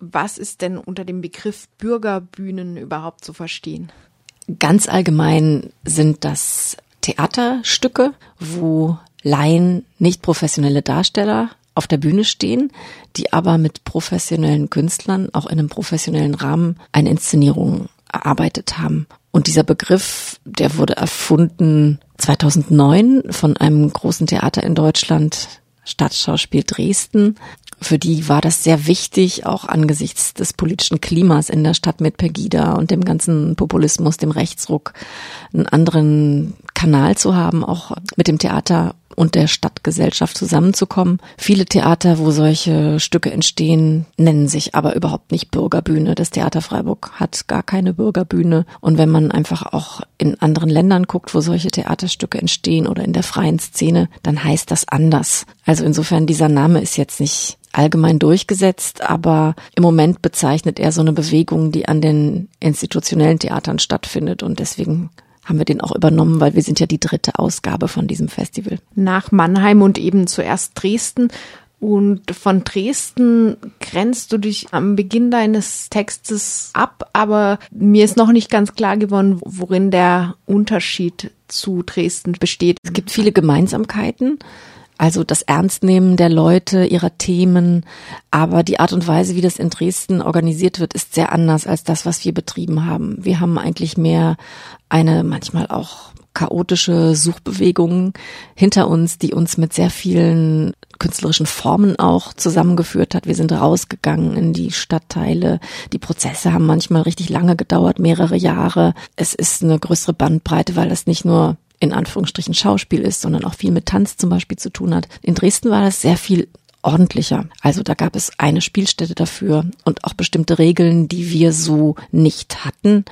Was ist denn unter dem Begriff Bürgerbühnen überhaupt zu verstehen? Ganz allgemein sind das Theaterstücke, wo Laien, nicht professionelle Darsteller auf der Bühne stehen, die aber mit professionellen Künstlern auch in einem professionellen Rahmen eine Inszenierung erarbeitet haben. Und dieser Begriff, der wurde erfunden 2009 von einem großen Theater in Deutschland, Stadtschauspiel Dresden. Für die war das sehr wichtig, auch angesichts des politischen Klimas in der Stadt mit Pegida und dem ganzen Populismus, dem Rechtsruck, einen anderen Kanal zu haben, auch mit dem Theater und der Stadtgesellschaft zusammenzukommen. Viele Theater, wo solche Stücke entstehen, nennen sich aber überhaupt nicht Bürgerbühne. Das Theater Freiburg hat gar keine Bürgerbühne. Und wenn man einfach auch in anderen Ländern guckt, wo solche Theaterstücke entstehen oder in der freien Szene, dann heißt das anders. Also insofern dieser Name ist jetzt nicht allgemein durchgesetzt, aber im Moment bezeichnet er so eine Bewegung, die an den institutionellen Theatern stattfindet und deswegen haben wir den auch übernommen, weil wir sind ja die dritte Ausgabe von diesem Festival. Nach Mannheim und eben zuerst Dresden. Und von Dresden grenzt du dich am Beginn deines Textes ab, aber mir ist noch nicht ganz klar geworden, worin der Unterschied zu Dresden besteht. Es gibt viele Gemeinsamkeiten. Also das Ernstnehmen der Leute, ihrer Themen. Aber die Art und Weise, wie das in Dresden organisiert wird, ist sehr anders als das, was wir betrieben haben. Wir haben eigentlich mehr eine manchmal auch chaotische Suchbewegung hinter uns, die uns mit sehr vielen künstlerischen Formen auch zusammengeführt hat. Wir sind rausgegangen in die Stadtteile. Die Prozesse haben manchmal richtig lange gedauert, mehrere Jahre. Es ist eine größere Bandbreite, weil das nicht nur in Anführungsstrichen Schauspiel ist, sondern auch viel mit Tanz zum Beispiel zu tun hat. In Dresden war das sehr viel ordentlicher. Also da gab es eine Spielstätte dafür und auch bestimmte Regeln, die wir so nicht hatten.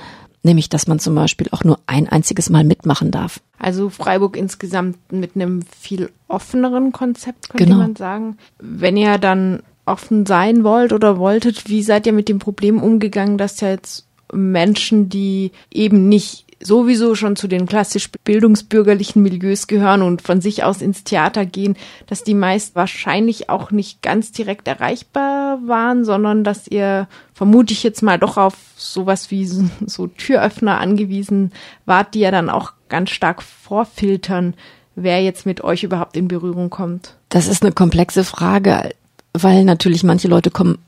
Nämlich, dass man zum Beispiel auch nur ein einziges Mal mitmachen darf. Also Freiburg insgesamt mit einem viel offeneren Konzept, könnte Genau. man sagen. Wenn ihr dann offen sein wollt oder wolltet, wie seid ihr mit dem Problem umgegangen, dass ja jetzt Menschen, die eben nicht sowieso schon zu den klassisch bildungsbürgerlichen Milieus gehören und von sich aus ins Theater gehen, dass die meist wahrscheinlich auch nicht ganz direkt erreichbar waren, sondern dass ihr, vermute ich jetzt mal, doch auf sowas wie so, so Türöffner angewiesen wart, die ja dann auch ganz stark vorfiltern, wer jetzt mit euch überhaupt in Berührung kommt. Das ist eine komplexe Frage, weil natürlich manche Leute kommen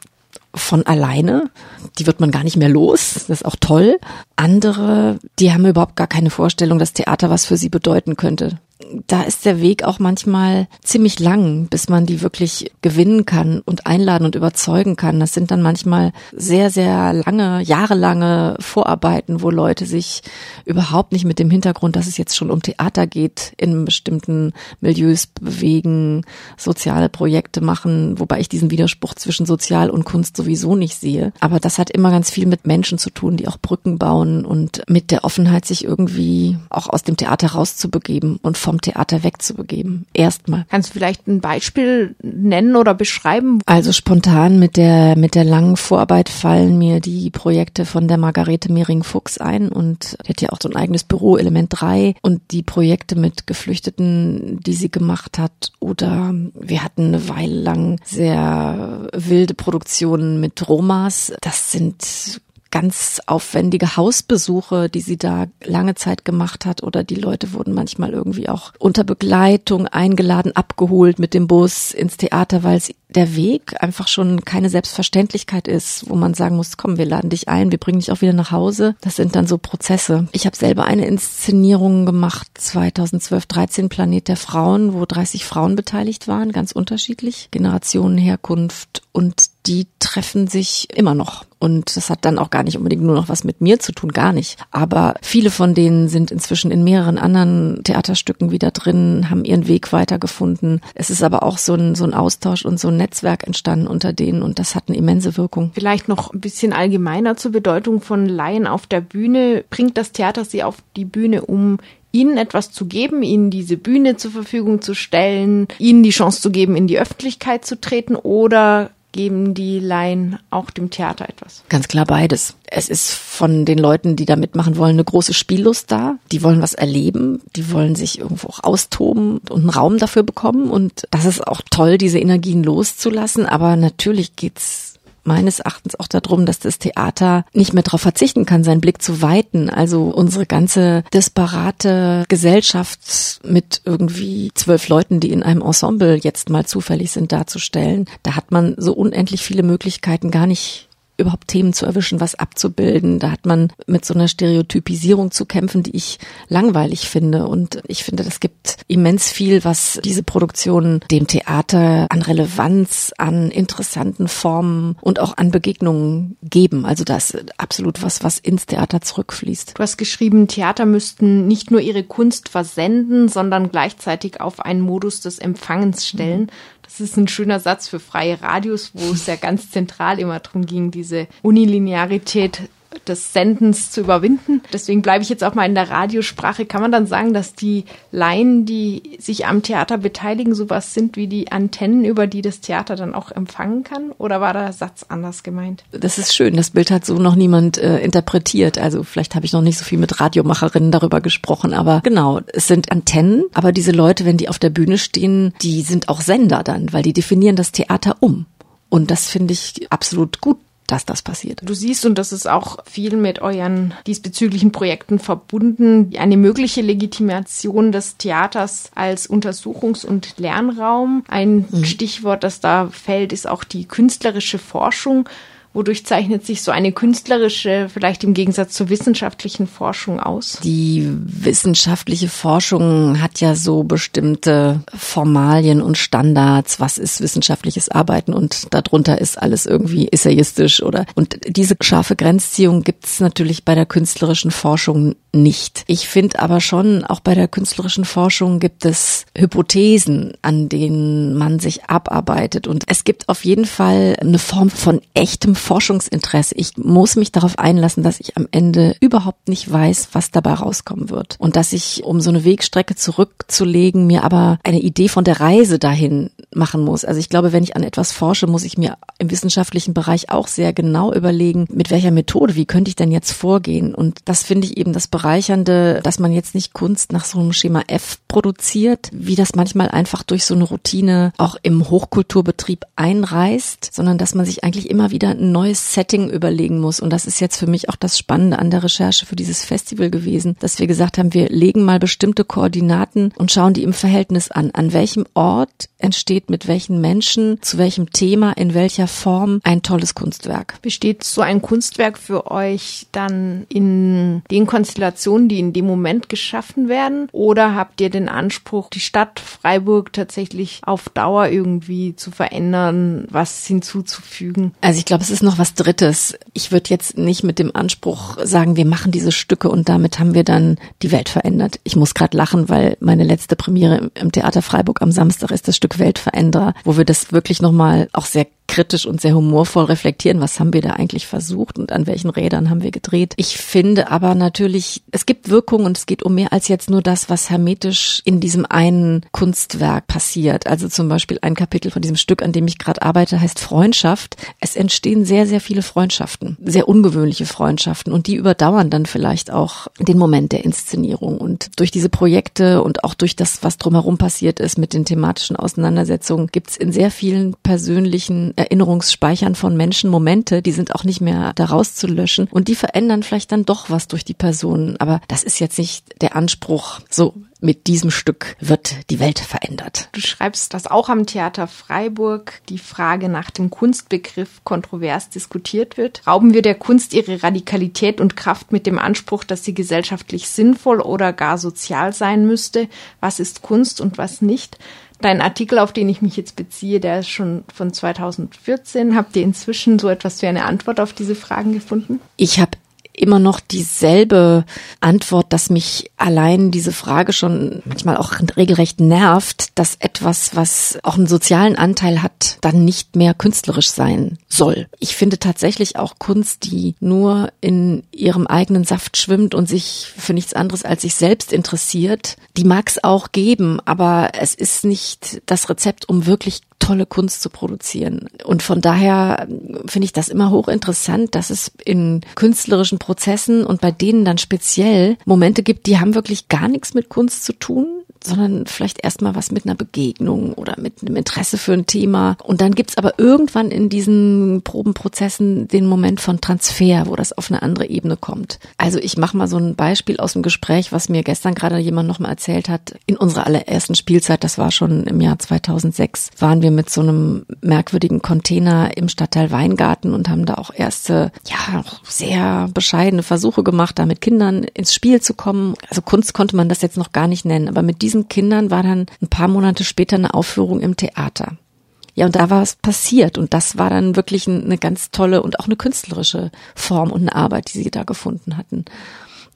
von alleine, die wird man gar nicht mehr los, das ist auch toll. Andere, die haben überhaupt gar keine Vorstellung, dass Theater was für sie bedeuten könnte. Da ist der Weg auch manchmal ziemlich lang, bis man die wirklich gewinnen kann und einladen und überzeugen kann. Das sind dann manchmal sehr, sehr lange, jahrelange Vorarbeiten, wo Leute sich überhaupt nicht mit dem Hintergrund, dass es jetzt schon um Theater geht, in bestimmten Milieus bewegen, soziale Projekte machen, wobei ich diesen Widerspruch zwischen Sozial und Kunst sowieso nicht sehe. Aber das hat immer ganz viel mit Menschen zu tun, die auch Brücken bauen und mit der Offenheit, sich irgendwie auch aus dem Theater rauszubegeben und vom Theater wegzubegeben. Erstmal. Kannst du vielleicht ein Beispiel nennen oder beschreiben? Also spontan mit der, mit der langen Vorarbeit fallen mir die Projekte von der Margarete Mehring-Fuchs ein und die hat ja auch so ein eigenes Büro, Element 3 und die Projekte mit Geflüchteten, die sie gemacht hat oder wir hatten eine Weile lang sehr wilde Produktionen mit Romas. Das sind ganz aufwendige Hausbesuche, die sie da lange Zeit gemacht hat oder die Leute wurden manchmal irgendwie auch unter Begleitung eingeladen, abgeholt mit dem Bus ins Theater, weil der Weg einfach schon keine Selbstverständlichkeit ist, wo man sagen muss, komm, wir laden dich ein, wir bringen dich auch wieder nach Hause. Das sind dann so Prozesse. Ich habe selber eine Inszenierung gemacht 2012, 13 Planet der Frauen, wo 30 Frauen beteiligt waren, ganz unterschiedlich, Generationen, Herkunft und die treffen sich immer noch. Und das hat dann auch gar nicht unbedingt nur noch was mit mir zu tun, gar nicht. Aber viele von denen sind inzwischen in mehreren anderen Theaterstücken wieder drin, haben ihren Weg weitergefunden. Es ist aber auch so ein, so ein Austausch und so ein Netzwerk entstanden unter denen und das hat eine immense Wirkung. Vielleicht noch ein bisschen allgemeiner zur Bedeutung von Laien auf der Bühne. Bringt das Theater sie auf die Bühne, um ihnen etwas zu geben, ihnen diese Bühne zur Verfügung zu stellen, ihnen die Chance zu geben, in die Öffentlichkeit zu treten oder geben die Laien auch dem Theater etwas? Ganz klar beides. Es ist von den Leuten, die da mitmachen wollen, eine große Spiellust da. Die wollen was erleben, die wollen sich irgendwo auch austoben und einen Raum dafür bekommen. Und das ist auch toll, diese Energien loszulassen. Aber natürlich geht's meines Erachtens auch darum, dass das Theater nicht mehr darauf verzichten kann, seinen Blick zu weiten. Also unsere ganze disparate Gesellschaft mit irgendwie zwölf Leuten, die in einem Ensemble jetzt mal zufällig sind, darzustellen. Da hat man so unendlich viele Möglichkeiten gar nicht überhaupt Themen zu erwischen, was abzubilden. Da hat man mit so einer Stereotypisierung zu kämpfen, die ich langweilig finde. Und ich finde, das gibt immens viel, was diese Produktionen dem Theater an Relevanz, an interessanten Formen und auch an Begegnungen geben. Also das ist absolut was, was ins Theater zurückfließt. Du hast geschrieben, Theater müssten nicht nur ihre Kunst versenden, sondern gleichzeitig auf einen Modus des Empfangens stellen. Das ist ein schöner Satz für freie Radios, wo es ja ganz zentral immer darum ging, diese Unilinearität des Sendens zu überwinden. Deswegen bleibe ich jetzt auch mal in der Radiosprache. Kann man dann sagen, dass die Laien, die sich am Theater beteiligen, sowas sind wie die Antennen, über die das Theater dann auch empfangen kann? Oder war der Satz anders gemeint? Das ist schön. Das Bild hat so noch niemand äh, interpretiert. Also vielleicht habe ich noch nicht so viel mit Radiomacherinnen darüber gesprochen. Aber genau, es sind Antennen. Aber diese Leute, wenn die auf der Bühne stehen, die sind auch Sender dann, weil die definieren das Theater um. Und das finde ich absolut gut, dass das passiert. Du siehst, und das ist auch viel mit euren diesbezüglichen Projekten verbunden, eine mögliche Legitimation des Theaters als Untersuchungs- und Lernraum. Ein mhm. Stichwort, das da fällt, ist auch die künstlerische Forschung. Wodurch zeichnet sich so eine künstlerische, vielleicht im Gegensatz zur wissenschaftlichen Forschung aus? Die wissenschaftliche Forschung hat ja so bestimmte Formalien und Standards. Was ist wissenschaftliches Arbeiten? Und darunter ist alles irgendwie essayistisch oder, und diese scharfe Grenzziehung gibt es natürlich bei der künstlerischen Forschung nicht. Ich finde aber schon, auch bei der künstlerischen Forschung gibt es Hypothesen, an denen man sich abarbeitet. Und es gibt auf jeden Fall eine Form von echtem Forschungsinteresse. Ich muss mich darauf einlassen, dass ich am Ende überhaupt nicht weiß, was dabei rauskommen wird. Und dass ich, um so eine Wegstrecke zurückzulegen, mir aber eine Idee von der Reise dahin machen muss. Also ich glaube, wenn ich an etwas forsche, muss ich mir im wissenschaftlichen Bereich auch sehr genau überlegen, mit welcher Methode, wie könnte ich denn jetzt vorgehen? Und das finde ich eben das Bereichernde, dass man jetzt nicht Kunst nach so einem Schema F produziert, wie das manchmal einfach durch so eine Routine auch im Hochkulturbetrieb einreißt, sondern dass man sich eigentlich immer wieder ein neues Setting überlegen muss. Und das ist jetzt für mich auch das Spannende an der Recherche für dieses Festival gewesen, dass wir gesagt haben, wir legen mal bestimmte Koordinaten und schauen die im Verhältnis an. An welchem Ort entsteht mit welchen Menschen, zu welchem Thema, in welcher Form ein tolles Kunstwerk. Besteht so ein Kunstwerk für euch dann in den Konstellationen, die in dem Moment geschaffen werden? Oder habt ihr den Anspruch, die Stadt Freiburg tatsächlich auf Dauer irgendwie zu verändern, was hinzuzufügen? Also ich glaube, es ist noch was Drittes. Ich würde jetzt nicht mit dem Anspruch sagen, wir machen diese Stücke und damit haben wir dann die Welt verändert. Ich muss gerade lachen, weil meine letzte Premiere im Theater Freiburg am Samstag ist das Stück Weltveränderer, wo wir das wirklich nochmal auch sehr kritisch und sehr humorvoll reflektieren, was haben wir da eigentlich versucht und an welchen Rädern haben wir gedreht. Ich finde aber natürlich, es gibt Wirkung und es geht um mehr als jetzt nur das, was hermetisch in diesem einen Kunstwerk passiert. Also zum Beispiel ein Kapitel von diesem Stück, an dem ich gerade arbeite, heißt Freundschaft. Es entstehen sehr, sehr viele Freundschaften, sehr ungewöhnliche Freundschaften und die überdauern dann vielleicht auch den Moment der Inszenierung. Und durch diese Projekte und auch durch das, was drumherum passiert ist mit den thematischen Auseinandersetzungen, gibt es in sehr vielen persönlichen Erinnerungsspeichern von Menschen Momente, die sind auch nicht mehr da rauszulöschen und die verändern vielleicht dann doch was durch die Personen. Aber das ist jetzt nicht der Anspruch, so mit diesem Stück wird die Welt verändert. Du schreibst, dass auch am Theater Freiburg die Frage nach dem Kunstbegriff kontrovers diskutiert wird. Rauben wir der Kunst ihre Radikalität und Kraft mit dem Anspruch, dass sie gesellschaftlich sinnvoll oder gar sozial sein müsste? Was ist Kunst und was nicht? Dein Artikel, auf den ich mich jetzt beziehe, der ist schon von 2014. Habt ihr inzwischen so etwas wie eine Antwort auf diese Fragen gefunden? Ich habe immer noch dieselbe Antwort, dass mich allein diese Frage schon manchmal auch regelrecht nervt, dass etwas, was auch einen sozialen Anteil hat, dann nicht mehr künstlerisch sein soll. Ich finde tatsächlich auch Kunst, die nur in ihrem eigenen Saft schwimmt und sich für nichts anderes als sich selbst interessiert, die mag es auch geben, aber es ist nicht das Rezept, um wirklich tolle Kunst zu produzieren. Und von daher finde ich das immer hochinteressant, dass es in künstlerischen Prozessen und bei denen dann speziell Momente gibt, die haben wirklich gar nichts mit Kunst zu tun sondern vielleicht erstmal was mit einer Begegnung oder mit einem Interesse für ein Thema. Und dann gibt's aber irgendwann in diesen Probenprozessen den Moment von Transfer, wo das auf eine andere Ebene kommt. Also ich mache mal so ein Beispiel aus dem Gespräch, was mir gestern gerade jemand nochmal erzählt hat. In unserer allerersten Spielzeit, das war schon im Jahr 2006, waren wir mit so einem merkwürdigen Container im Stadtteil Weingarten und haben da auch erste, ja, sehr bescheidene Versuche gemacht, da mit Kindern ins Spiel zu kommen. Also Kunst konnte man das jetzt noch gar nicht nennen, aber mit diesen Kindern war dann ein paar Monate später eine Aufführung im Theater. Ja, und da war es passiert und das war dann wirklich eine ganz tolle und auch eine künstlerische Form und eine Arbeit, die sie da gefunden hatten.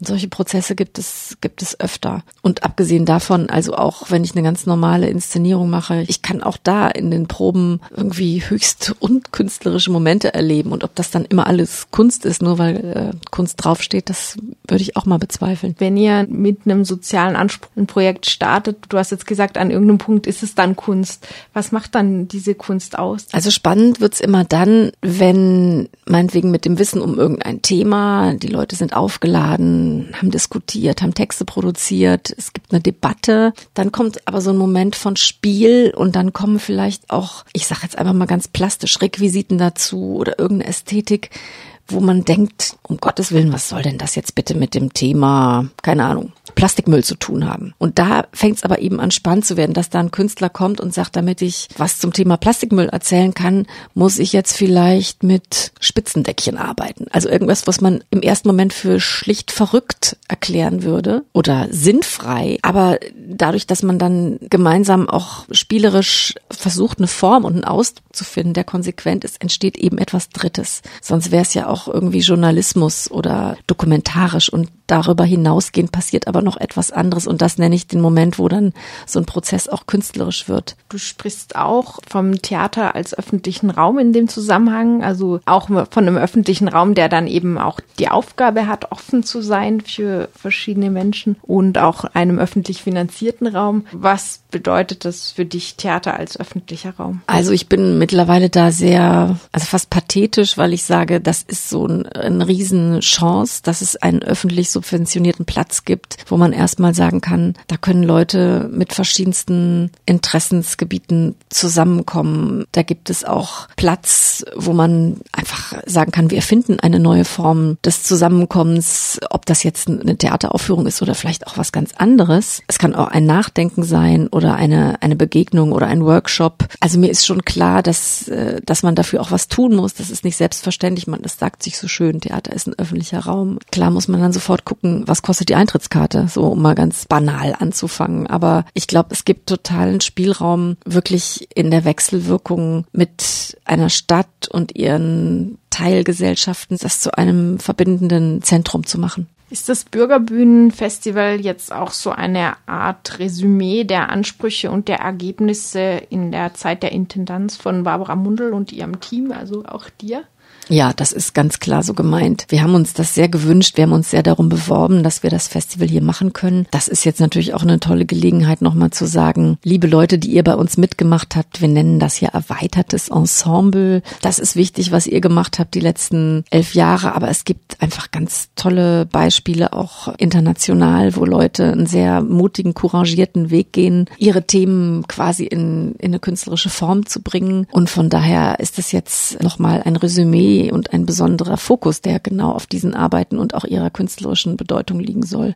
Solche Prozesse gibt es, gibt es öfter. Und abgesehen davon, also auch wenn ich eine ganz normale Inszenierung mache, ich kann auch da in den Proben irgendwie höchst unkünstlerische Momente erleben. Und ob das dann immer alles Kunst ist, nur weil äh, Kunst draufsteht, das würde ich auch mal bezweifeln. Wenn ihr mit einem sozialen Anspruch ein Projekt startet, du hast jetzt gesagt, an irgendeinem Punkt ist es dann Kunst. Was macht dann diese Kunst aus? Also spannend wird's immer dann, wenn meinetwegen mit dem Wissen um irgendein Thema, die Leute sind aufgeladen, haben diskutiert, haben Texte produziert, es gibt eine Debatte, dann kommt aber so ein Moment von Spiel und dann kommen vielleicht auch, ich sage jetzt einfach mal ganz plastisch, Requisiten dazu oder irgendeine Ästhetik, wo man denkt, um Gottes Willen, was soll denn das jetzt bitte mit dem Thema, keine Ahnung, Plastikmüll zu tun haben. Und da fängt es aber eben an spannend zu werden, dass da ein Künstler kommt und sagt, damit ich was zum Thema Plastikmüll erzählen kann, muss ich jetzt vielleicht mit Spitzendeckchen arbeiten. Also irgendwas, was man im ersten Moment für schlicht verrückt erklären würde oder sinnfrei. Aber dadurch, dass man dann gemeinsam auch spielerisch versucht, eine Form und einen Ausdruck zu finden, der konsequent ist, entsteht eben etwas Drittes. Sonst wäre es ja auch irgendwie Journalismus oder dokumentarisch und darüber hinausgehend passiert aber noch etwas anderes und das nenne ich den Moment, wo dann so ein Prozess auch künstlerisch wird. Du sprichst auch vom Theater als öffentlichen Raum in dem Zusammenhang, also auch von einem öffentlichen Raum, der dann eben auch die Aufgabe hat, offen zu sein für verschiedene Menschen und auch einem öffentlich finanzierten Raum. Was bedeutet das für dich Theater als öffentlicher Raum? Also ich bin mittlerweile da sehr, also fast pathetisch, weil ich sage, das ist so ein, eine Riesenchance, dass es einen öffentlich subventionierten Platz gibt, wo man erstmal sagen kann, da können Leute mit verschiedensten Interessensgebieten zusammenkommen. Da gibt es auch Platz, wo man einfach sagen kann, wir finden eine neue Form des Zusammenkommens, ob das jetzt eine Theateraufführung ist oder vielleicht auch was ganz anderes. Es kann auch ein Nachdenken sein oder eine, eine Begegnung oder ein Workshop. Also mir ist schon klar, dass, äh, dass man dafür auch was tun muss. Das ist nicht selbstverständlich. Man, das sagt sich so schön. Theater ist ein öffentlicher Raum. Klar muss man dann sofort gucken, was kostet die Eintrittskarte, so um mal ganz banal anzufangen. Aber ich glaube, es gibt totalen Spielraum wirklich in der Wechselwirkung mit einer Stadt und ihren Teilgesellschaften, das zu einem verbindenden Zentrum zu machen. Ist das Bürgerbühnenfestival jetzt auch so eine Art Resümee der Ansprüche und der Ergebnisse in der Zeit der Intendanz von Barbara Mundel und ihrem Team, also auch dir? Ja, das ist ganz klar so gemeint. Wir haben uns das sehr gewünscht. Wir haben uns sehr darum beworben, dass wir das Festival hier machen können. Das ist jetzt natürlich auch eine tolle Gelegenheit, nochmal zu sagen, liebe Leute, die ihr bei uns mitgemacht habt, wir nennen das hier erweitertes Ensemble. Das ist wichtig, was ihr gemacht habt die letzten elf Jahre. Aber es gibt einfach ganz tolle Beispiele auch international, wo Leute einen sehr mutigen, couragierten Weg gehen, ihre Themen quasi in, in eine künstlerische Form zu bringen. Und von daher ist es jetzt nochmal ein Resümee und ein besonderer Fokus, der genau auf diesen Arbeiten und auch ihrer künstlerischen Bedeutung liegen soll.